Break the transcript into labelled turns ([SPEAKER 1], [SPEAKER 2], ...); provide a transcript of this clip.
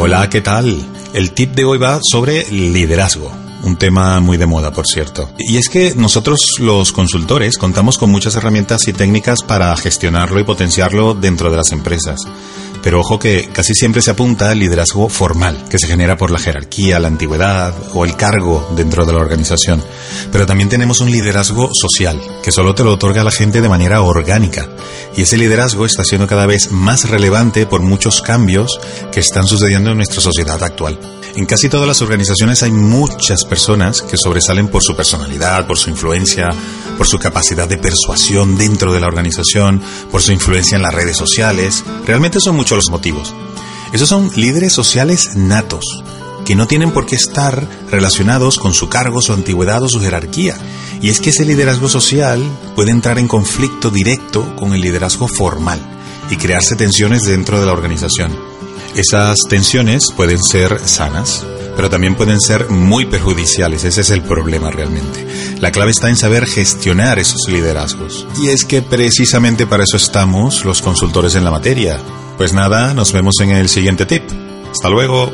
[SPEAKER 1] Hola, ¿qué tal? El tip de hoy va sobre liderazgo. Un tema muy de moda, por cierto. Y es que nosotros los consultores contamos con muchas herramientas y técnicas para gestionarlo y potenciarlo dentro de las empresas. Pero ojo que casi siempre se apunta al liderazgo formal, que se genera por la jerarquía, la antigüedad o el cargo dentro de la organización. Pero también tenemos un liderazgo social, que solo te lo otorga la gente de manera orgánica. Y ese liderazgo está siendo cada vez más relevante por muchos cambios que están sucediendo en nuestra sociedad actual. En casi todas las organizaciones hay muchas personas que sobresalen por su personalidad, por su influencia, por su capacidad de persuasión dentro de la organización, por su influencia en las redes sociales. Realmente son muchos los motivos. Esos son líderes sociales natos, que no tienen por qué estar relacionados con su cargo, su antigüedad o su jerarquía. Y es que ese liderazgo social puede entrar en conflicto directo con el liderazgo formal y crearse tensiones dentro de la organización. Esas tensiones pueden ser sanas, pero también pueden ser muy perjudiciales. Ese es el problema realmente. La clave está en saber gestionar esos liderazgos. Y es que precisamente para eso estamos los consultores en la materia. Pues nada, nos vemos en el siguiente tip. Hasta luego.